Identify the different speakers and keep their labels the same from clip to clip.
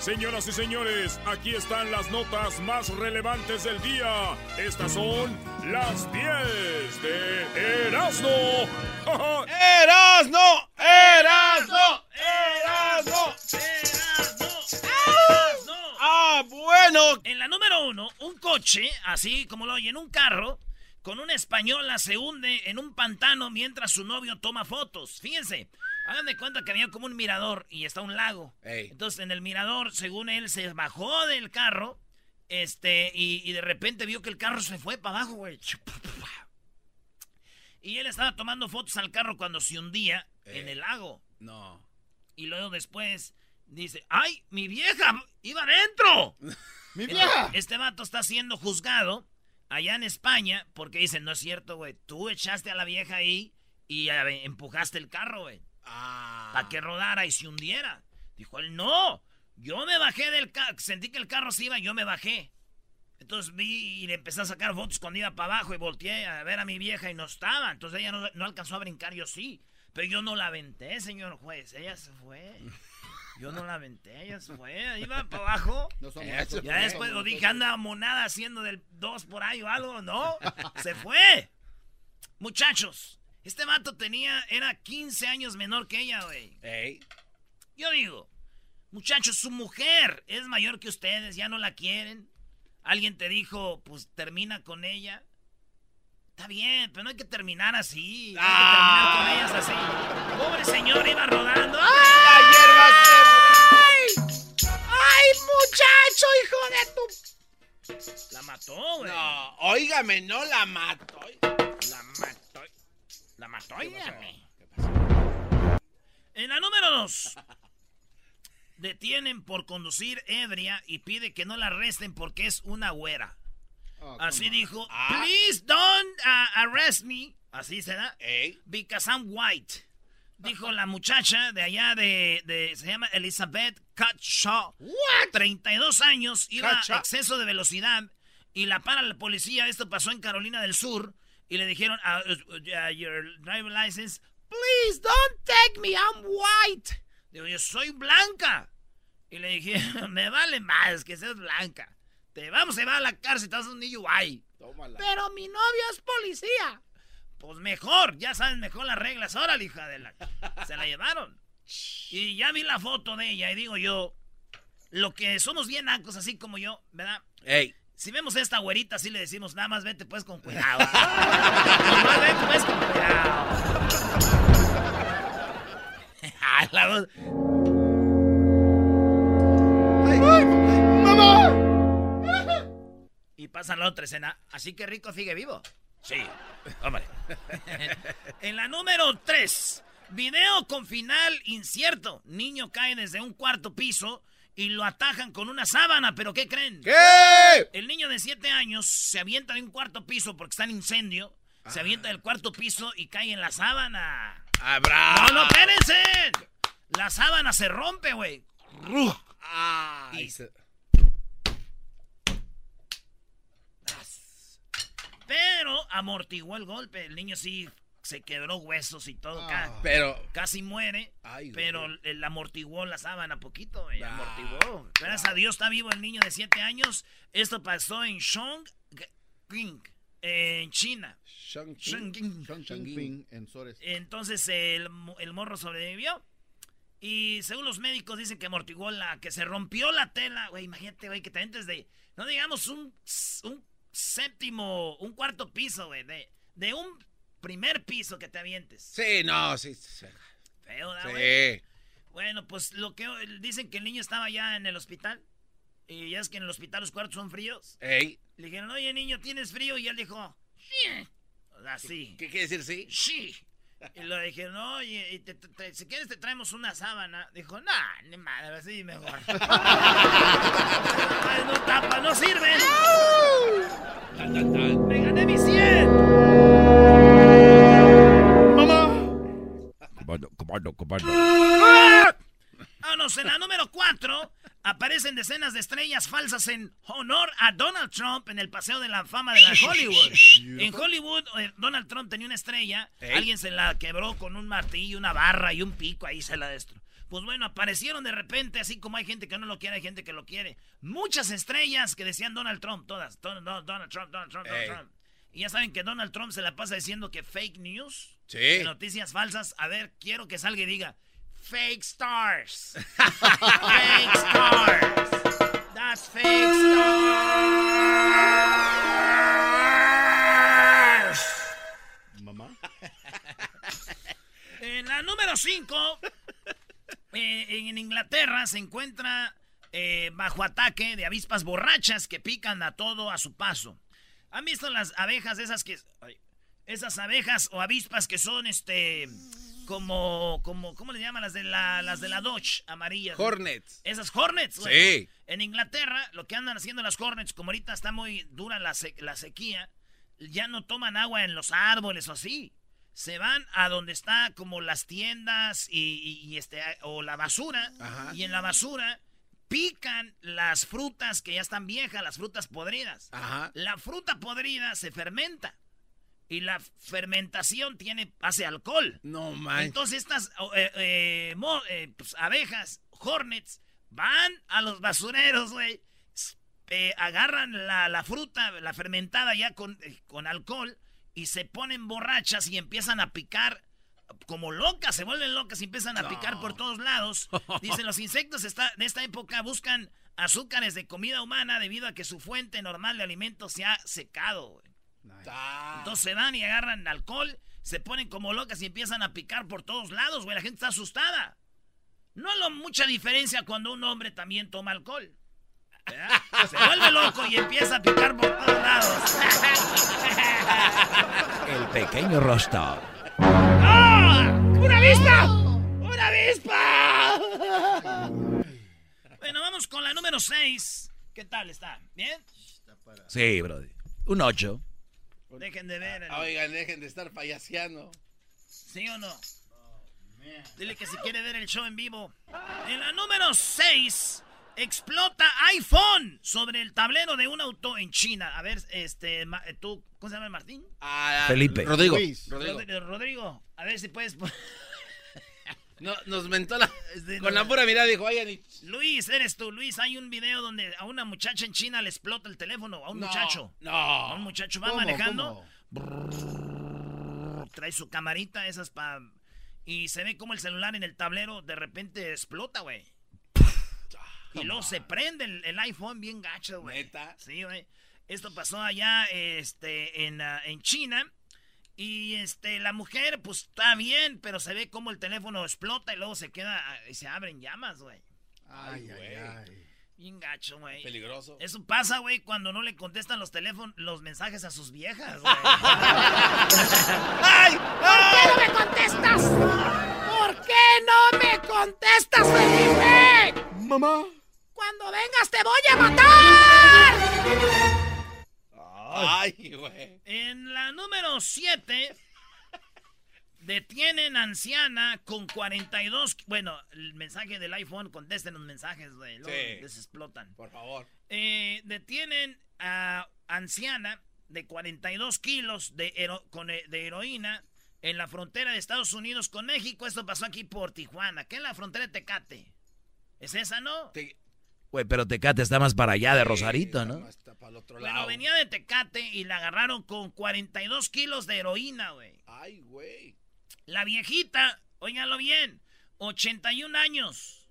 Speaker 1: Señoras y señores, aquí están las notas más relevantes del día. Estas son las 10 de Erasmo.
Speaker 2: ¡Erasmo! ¡Erasmo! ¡Erasmo! ¡Erasmo! ¡Ah, bueno!
Speaker 3: En la número uno, un coche, así como lo oyen, un carro, con una española se hunde en un pantano mientras su novio toma fotos. Fíjense, hagan de cuenta que había como un mirador y está un lago.
Speaker 2: Ey.
Speaker 3: Entonces en el mirador, según él, se bajó del carro este, y, y de repente vio que el carro se fue para abajo, güey. Y él estaba tomando fotos al carro cuando se hundía en el lago.
Speaker 2: No.
Speaker 3: Y luego después dice, ¡ay, mi vieja iba adentro!
Speaker 2: ¡Mi vieja!
Speaker 3: Este vato está siendo juzgado allá en España porque dicen, no es cierto, güey. Tú echaste a la vieja ahí y eh, empujaste el carro, güey.
Speaker 2: Ah.
Speaker 3: Para que rodara y se hundiera. Dijo él, no. Yo me bajé del carro. Sentí que el carro se iba y yo me bajé. Entonces vi y le empecé a sacar fotos cuando iba para abajo y volteé a ver a mi vieja y no estaba. Entonces ella no, no alcanzó a brincar, yo sí. Pero yo no la aventé, señor juez. Ella se fue. Yo no la aventé, ella se fue. Iba para abajo.
Speaker 2: No somos
Speaker 3: Ya después lo dije, anda monada haciendo del 2 por ahí o algo, ¿no? Se fue. Muchachos, este vato tenía, era 15 años menor que ella, güey.
Speaker 2: Ey.
Speaker 3: Yo digo, muchachos, su mujer es mayor que ustedes, ya no la quieren. Alguien te dijo, pues termina con ella. Está bien, pero no hay que terminar así. No hay que terminar con ellas así. Pobre señor iba rodando.
Speaker 2: La hierba se...
Speaker 3: ¡Ay, muchacho, hijo de tu... La mató, güey.
Speaker 2: No, óigame, no la mato.
Speaker 3: La mató. La mató, óigame. En la número dos. Detienen por conducir ebria y pide que no la arresten porque es una güera. Así dijo,
Speaker 2: Ah.
Speaker 3: please don't uh, arrest me. Así se da.
Speaker 2: Ey.
Speaker 3: Because I'm white. Dijo la muchacha de allá de, de- se llama Elizabeth Cutshaw.
Speaker 2: What?
Speaker 3: 32 años, iba a exceso de velocidad y la para la policía. Esto pasó en Carolina del Sur y le dijeron, "Ah, uh, uh, your driver license, please don't take me, I'm white. Digo, yo soy blanca. Y le dije, me vale más que seas blanca. Te vamos a llevar a la cárcel, te vas a un guay.
Speaker 2: Tómala.
Speaker 3: Pero mi novio es policía. Pues mejor, ya sabes mejor las reglas. Ahora, hija de la... Se la llevaron. Y ya vi la foto de ella y digo yo, lo que somos bien ancos así como yo, ¿verdad?
Speaker 2: Ey.
Speaker 3: Si vemos a esta güerita, así le decimos, nada más vete pues con cuidado. Nada más vete pues con cuidado. Ay, la voz. Y pasa la otra escena. Así que Rico sigue vivo. Sí, hombre. en la número 3. Video con final incierto. Niño cae desde un cuarto piso y lo atajan con una sábana. ¿Pero qué creen?
Speaker 2: ¿Qué?
Speaker 3: 7 años se avienta de un cuarto piso porque está en incendio. Se avienta del cuarto piso y cae en la sábana.
Speaker 2: Ah, bravo.
Speaker 3: ¡No, no, espérense! La sábana se rompe, güey. Y-
Speaker 2: se-
Speaker 3: Pero amortiguó el golpe. El niño sí se quebró huesos y todo. ca-
Speaker 2: Pero...
Speaker 3: Casi muere.
Speaker 2: Ay,
Speaker 3: pero él amortiguó la sábana poquito, güey.
Speaker 2: Ah,
Speaker 3: Amortiguó. Gracias a Dios está vivo el niño de 7 años. Esto pasó en Shong King. en China.
Speaker 4: Shangqing. Shangqing en Sores.
Speaker 3: Entonces el, el morro sobrevivió. Y según los médicos dicen que amortiguó la, que se rompió la tela. Güey, imagínate, güey, que también desde, no digamos un, un séptimo, un cuarto piso, güey, de, de un primer piso que te avientes.
Speaker 2: Sí, no, sí.
Speaker 3: Feo, güey? Sí. Bueno, pues lo que dicen que el niño estaba ya en el hospital. Y ya es que en el hospital los cuartos son fríos.
Speaker 2: Ey.
Speaker 3: Le dijeron, oye, niño, ¿tienes frío? Y él dijo, sí. Así.
Speaker 2: ¿Qué, quiere decir sí?
Speaker 3: Sí. Y le dijeron, oye, y si quieres te traemos una sábana. Dijo, no, ni madre, así mejor. no tapa, no sirve. Decenas de estrellas falsas en honor a Donald Trump en el Paseo de la Fama de la Hollywood. en Hollywood, eh, Donald Trump tenía una estrella, alguien se la quebró con un martillo, una barra y un pico, ahí se la destruyó. Pues bueno, aparecieron de repente, así como hay gente que no lo quiere, hay gente que lo quiere. Muchas estrellas que decían Donald Trump, todas. Donald, Donald Trump, Donald Trump, Donald Trump. Y ya saben que Donald Trump se la pasa diciendo que fake news,
Speaker 2: sí.
Speaker 3: noticias falsas. A ver, quiero que salga y diga, fake stars. fake stars. 5, eh, en Inglaterra se encuentra eh, bajo ataque de avispas borrachas que pican a todo a su paso. ¿Han visto las abejas esas que... esas abejas o avispas que son este como, como, ¿cómo le llaman las de la, las de la Dodge amarillas?
Speaker 2: Hornets.
Speaker 3: Esas Hornets,
Speaker 2: güey.
Speaker 3: Sí. En Inglaterra, lo que andan haciendo las Hornets, como ahorita está muy dura la, la sequía, ya no toman agua en los árboles o así. Se van a donde está como las tiendas y, este, o la basura. Y en la basura pican las frutas que ya están viejas, las frutas podridas.
Speaker 2: Ajá.
Speaker 3: La fruta podrida se fermenta. Y la fermentación tiene, hace alcohol.
Speaker 2: No man.
Speaker 3: Entonces estas eh, eh, eh, pues, abejas, hornets, van a los basureros, güey. agarran la, fruta, la fermentada ya con, con alcohol, y se ponen borrachas y empiezan a picar como locas, se vuelven locas y empiezan a picar por todos lados. Dicen, los insectos está, de esta época buscan azúcares de comida humana debido a que su fuente normal de alimento se ha secado. Entonces se van y agarran alcohol, se ponen como locas y empiezan a picar por todos lados, güey. La gente está asustada. No hay mucha diferencia cuando un hombre también toma alcohol. Se vuelve loco y empieza a picar por todos lados.
Speaker 1: El pequeño Rostov.
Speaker 3: ¡Ah! ¡Una avispa! ¡Una avispa! Bueno, vamos con la número 6. ¿Qué tal está? ¿Bien?
Speaker 1: Sí, brother. Un 8.
Speaker 3: Dejen de ver.
Speaker 2: Oigan, dejen de estar payaseando.
Speaker 3: ¿Sí o no? Dile que si quiere ver el show en vivo. En la número 6 explota iPhone sobre el tablero de un auto en China. A ver, este, tú, ¿cómo se llama Martín?
Speaker 2: Ah,
Speaker 1: Felipe.
Speaker 2: Rodrigo.
Speaker 3: Rodrigo. Rodrigo. A ver si puedes.
Speaker 2: No, nos mentó la. con la pura mirada dijo, vayan y.
Speaker 3: Luis, eres tú. Luis, hay un video donde a una muchacha en China le explota el teléfono. A un muchacho.
Speaker 2: No.
Speaker 3: A un muchacho va manejando. trae su camarita, esas para. Y se ve como el celular en el tablero de repente explota, güey. Y luego se prende el, iPhone bien gacho, güey.
Speaker 2: ¿Neta?
Speaker 3: Sí, güey. Esto pasó allá este, en, uh, en China. Y este, la mujer, pues está bien, pero se ve como el teléfono explota y luego se queda y se abren llamas, güey.
Speaker 4: Ay, ay, ay.
Speaker 3: Bien gacho, güey.
Speaker 2: Peligroso.
Speaker 3: Eso pasa, güey, cuando no le contestan los teléfonos, los mensajes a sus viejas, güey.
Speaker 2: ¡Ay!
Speaker 3: ¿Por qué no me contestas? ¿Por qué no me contestas, Felipe?
Speaker 4: Mamá.
Speaker 3: Cuando vengas te voy a matar.
Speaker 2: Ay, güey.
Speaker 3: En la número 7, detienen anciana con 42. Bueno, el mensaje del iPhone, contesten los mensajes, güey. Sí. Les explotan.
Speaker 2: Por favor.
Speaker 3: Eh, detienen a anciana de 42 kilos de, eh, de heroína en la frontera de Estados Unidos con México. Esto pasó aquí por Tijuana, que es la frontera de Tecate. ¿Es esa, no?
Speaker 5: Güey, pero Tecate está más para allá de Rosarito, ¿no?
Speaker 3: Está para el otro lado. Bueno, venía de Tecate y la agarraron con 42 kilos de heroína, güey.
Speaker 2: Ay, güey.
Speaker 3: La viejita, óiganlo bien, 81 años.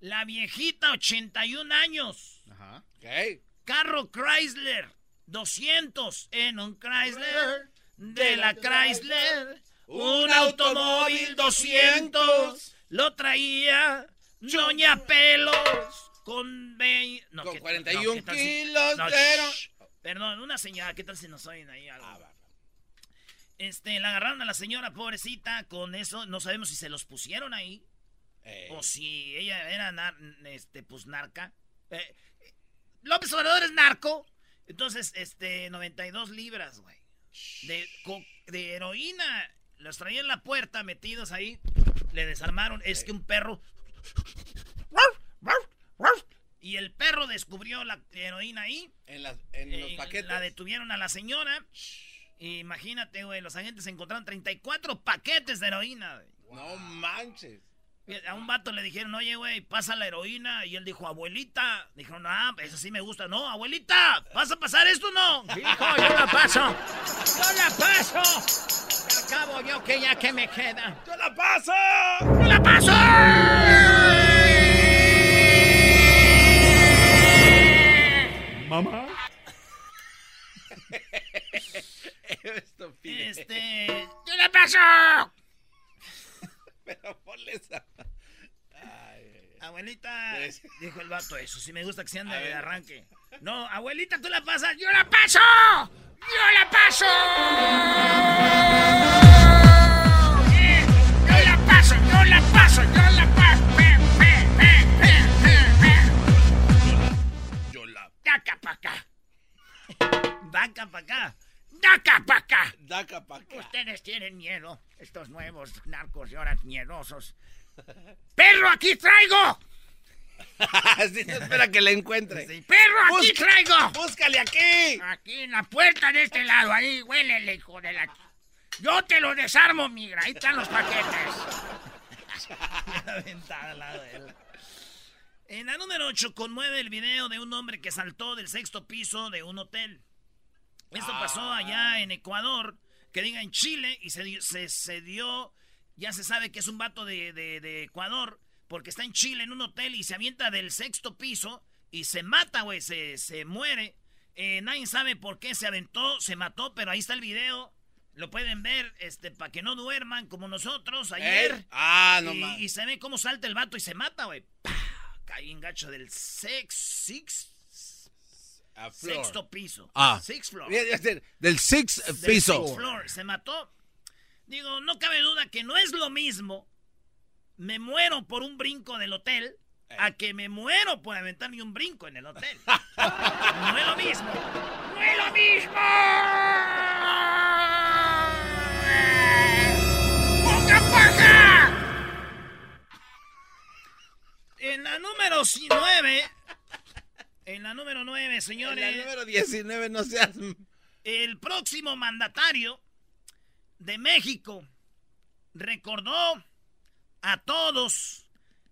Speaker 3: La viejita, 81 años.
Speaker 2: Ajá. Okay.
Speaker 3: Carro Chrysler, 200 en un Chrysler. De la Chrysler, un automóvil 200. Lo traía Doña Pelos con,
Speaker 2: con 41 kilos
Speaker 3: Perdón, una señora, ¿qué tal si nos oyen ahí algo? Ah, este, la agarraron a la señora pobrecita con eso, no sabemos si se los pusieron ahí o si ella era este pues narca. Eh, López Obrador es narco. Entonces, este 92 libras, güey. De, de heroína. Los traían en la puerta metidos ahí. Le desarmaron. Es que un perro y el perro descubrió la heroína ahí.
Speaker 2: En, los eh, paquetes.
Speaker 3: La detuvieron a la señora. Imagínate, güey, los agentes encontraron 34 paquetes de heroína.
Speaker 2: No manches.
Speaker 3: A un vato le dijeron, oye, güey, pasa la heroína. Y él dijo, abuelita. Dijeron, ah, eso sí me gusta. No, abuelita, ¿vas a pasar esto o no?
Speaker 6: Hijo, yo la paso. Yo la paso. Al cabo, yo que ya que me queda.
Speaker 2: Yo la paso.
Speaker 6: Yo la paso.
Speaker 4: Mamá.
Speaker 3: este.
Speaker 6: ¡Yo la paso!
Speaker 2: Pero ponle esa.
Speaker 3: Abuelita, dijo el vato, eso sí me gusta que se ande de arranque.
Speaker 6: No, abuelita, tú la pasas, yo la paso. Yo la paso. Daca pa' acá.
Speaker 3: Daca pa' acá.
Speaker 6: Daca pa' acá.
Speaker 2: Daca pa' acá.
Speaker 6: Ustedes tienen miedo, estos nuevos narcos y ahora miedosos. ¡Perro, aquí traigo!
Speaker 2: sí, espera que le encuentre.
Speaker 6: ¡Perro, aquí traigo!
Speaker 2: ¡Búscale aquí!
Speaker 6: Aquí en la puerta de este lado, ahí, huélele, hijo de la... Yo te lo desarmo, migra, ahí están los paquetes.
Speaker 3: Aventada al lado de él. En la número 8 conmueve el video de un hombre que saltó del sexto piso de un hotel. Esto pasó ah. allá en Ecuador, que diga en Chile, y se, se, dio, ya se sabe que es un vato de, Ecuador, porque está en Chile en un hotel y se avienta del sexto piso y se mata, güey, se, se, muere. Eh, nadie sabe por qué se aventó, se mató, pero ahí está el video. Lo pueden ver, este, para que no duerman como nosotros ayer.
Speaker 2: Ah, no
Speaker 3: y, y, se ve cómo salta el vato y se mata, güey caí en gacho del sex, six, sexto piso.
Speaker 2: Ah.
Speaker 3: Six floor.
Speaker 2: Del six piso.
Speaker 3: Six floor. Se mató. Digo, no cabe duda que no es lo mismo. Me muero por un brinco del hotel a que me muero por aventarme un brinco en el hotel. no es lo mismo.
Speaker 6: No es lo mismo.
Speaker 3: Número 9. En la número 9, señores.
Speaker 2: En la número 19, no seas.
Speaker 3: El próximo mandatario de México recordó a todos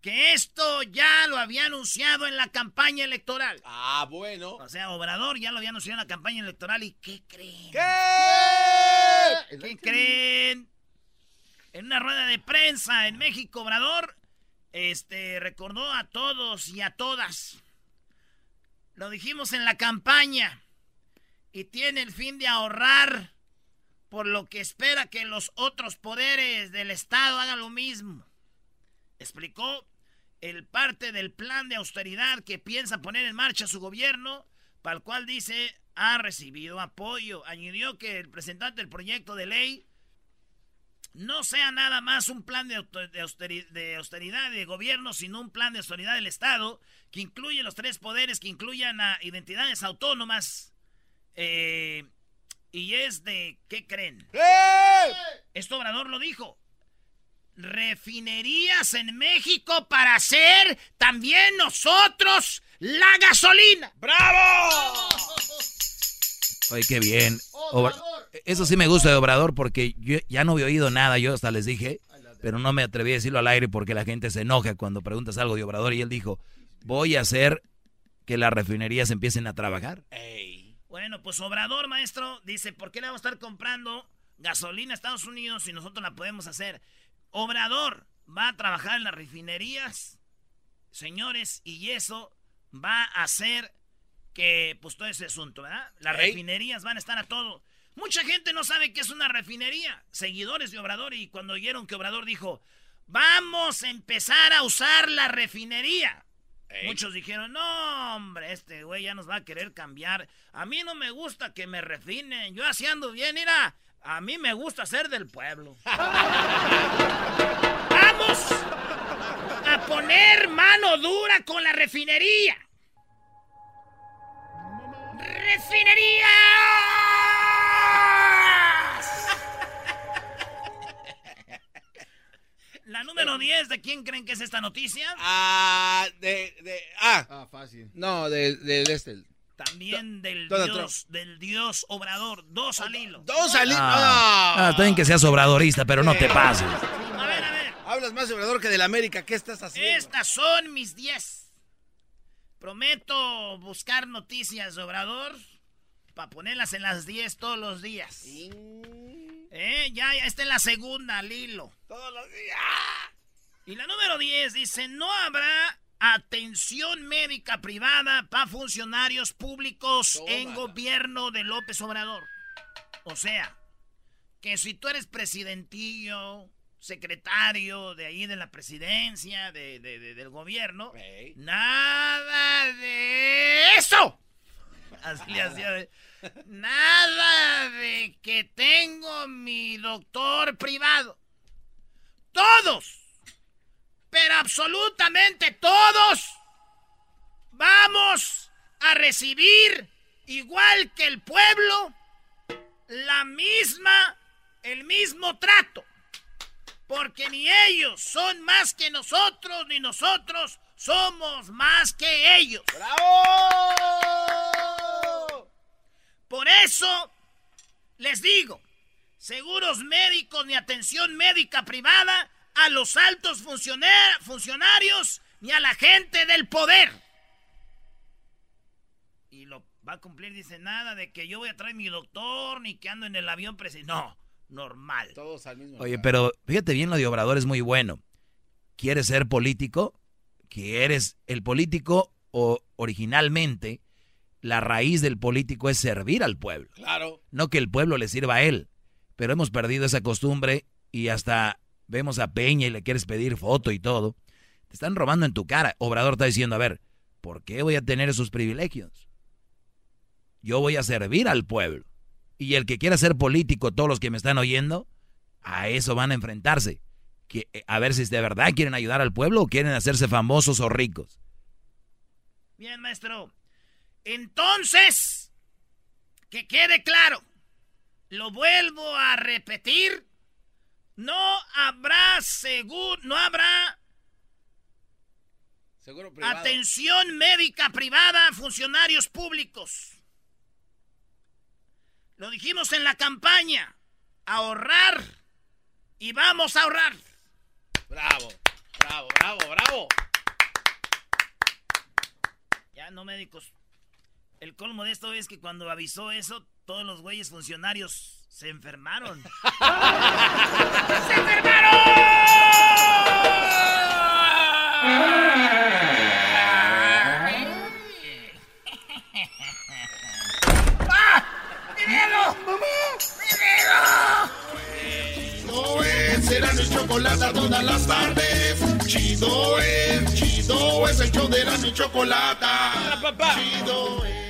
Speaker 3: que esto ya lo había anunciado en la campaña electoral.
Speaker 2: Ah, bueno.
Speaker 3: O sea, Obrador ya lo había anunciado en la campaña electoral. ¿Y qué creen?
Speaker 2: ¿Qué?
Speaker 3: ¿Qué creen? En una rueda de prensa en México, Obrador este, recordó a todos y a todas. Lo dijimos en la campaña. Y tiene el fin de ahorrar por lo que espera que los otros poderes del Estado hagan lo mismo. Explicó el parte del plan de austeridad que piensa poner en marcha su gobierno, para el cual dice ha recibido apoyo. Añadió que el presentante del proyecto de ley no sea nada más un plan de, austeridad, de gobierno, sino un plan de austeridad del Estado que incluye los tres poderes, que incluyan a identidades autónomas. Eh, y es de, ¿qué creen?
Speaker 2: ¡Eh!
Speaker 3: Esto Obrador lo dijo. Refinerías en México para hacer también nosotros la gasolina.
Speaker 2: ¡Bravo!
Speaker 5: Oye, qué bien. Eso sí me gusta de Obrador porque yo ya no había oído nada, yo hasta les dije, pero no me atreví a decirlo al aire porque la gente se enoja cuando preguntas algo de Obrador y él dijo, voy a hacer que las refinerías empiecen a trabajar.
Speaker 3: Bueno, pues Obrador, maestro, dice, ¿por qué le vamos a estar comprando gasolina a Estados Unidos si nosotros la podemos hacer? Obrador va a trabajar en las refinerías, señores, y eso va a hacer que, pues todo ese asunto, ¿verdad? Las refinerías van a estar a todo. Mucha gente no sabe qué es una refinería, seguidores de Obrador, y cuando oyeron que Obrador dijo, vamos a empezar a usar la refinería. Muchos dijeron, no, hombre, este güey ya nos va a querer cambiar. A mí no me gusta que me refinen. Yo así ando bien, mira. A mí me gusta ser del pueblo. Vamos a poner mano dura con la refinería. ¡Refinería! La número 10, ¿de quién creen que es esta noticia?
Speaker 2: Ah, de, de, ah.
Speaker 4: Ah, fácil.
Speaker 2: No, de, de, de este.
Speaker 3: También del dios, del dios obrador. Dos al hilo.
Speaker 2: Dos al hilo.
Speaker 5: Ah,
Speaker 2: Ah.
Speaker 5: está bien que seas obradorista, pero no te pases.
Speaker 3: A ver, a ver.
Speaker 2: Hablas más de Obrador que del América. ¿Qué estás haciendo?
Speaker 3: Estas son mis 10. Prometo buscar noticias de Obrador para ponerlas en las 10 todos los días. Eh, ya, ya está en la segunda, Lilo.
Speaker 2: Todos los días.
Speaker 3: Y la número 10 dice, no habrá atención médica privada para funcionarios públicos en gobierno de López Obrador. O sea, que si tú eres presidentillo, secretario de ahí de la presidencia, de, de- de- del gobierno, nada de eso. Así le hacía Nada de que tengo mi doctor privado. Todos, pero absolutamente todos, vamos a recibir, igual que el pueblo, la misma, el mismo trato. Porque ni ellos son más que nosotros, ni nosotros somos más que ellos.
Speaker 2: ¡Bravo!
Speaker 3: Por eso les digo, seguros médicos ni atención médica privada a los altos funcionar- funcionarios ni a la gente del poder. Y lo va a cumplir, dice nada de que yo voy a traer mi doctor ni que ando en el avión presidencial. No, normal.
Speaker 2: Todos al mismo
Speaker 5: Oye,
Speaker 2: lugar.
Speaker 5: pero fíjate bien, lo de Obrador es muy bueno. ¿Quieres ser político? ¿Quieres el político o originalmente la raíz del político es servir al pueblo?
Speaker 2: Claro.
Speaker 5: No que el pueblo le sirva a él. Pero hemos perdido esa costumbre y hasta vemos a Peña y le quieres pedir foto y todo. Te están robando en tu cara. Obrador está diciendo, a ver, ¿por qué voy a tener esos privilegios? Yo voy a servir al pueblo. Y el que quiera ser político, todos los que me están oyendo, a eso van a enfrentarse. Que, eh, a ver si de verdad quieren ayudar al pueblo o quieren hacerse famosos o ricos.
Speaker 3: Bien, maestro. Entonces, que quede claro, lo vuelvo a repetir, no habrá seguro, no habrá
Speaker 2: Seguro privado.
Speaker 3: atención médica privada a funcionarios públicos. Lo dijimos en la campaña, ahorrar y vamos a ahorrar.
Speaker 2: Bravo, bravo, bravo, bravo.
Speaker 3: Ya no médicos. El colmo de esto es que cuando avisó eso, todos los güeyes funcionarios se enfermaron. ¡Se enfermaron! ¡Ah! ¡Mi! ¡Mi dedo!
Speaker 7: Chido es, Erasmo y chocolate todas las tardes. Chido es, chido es el show de Erasmo y chocolate. Chido es.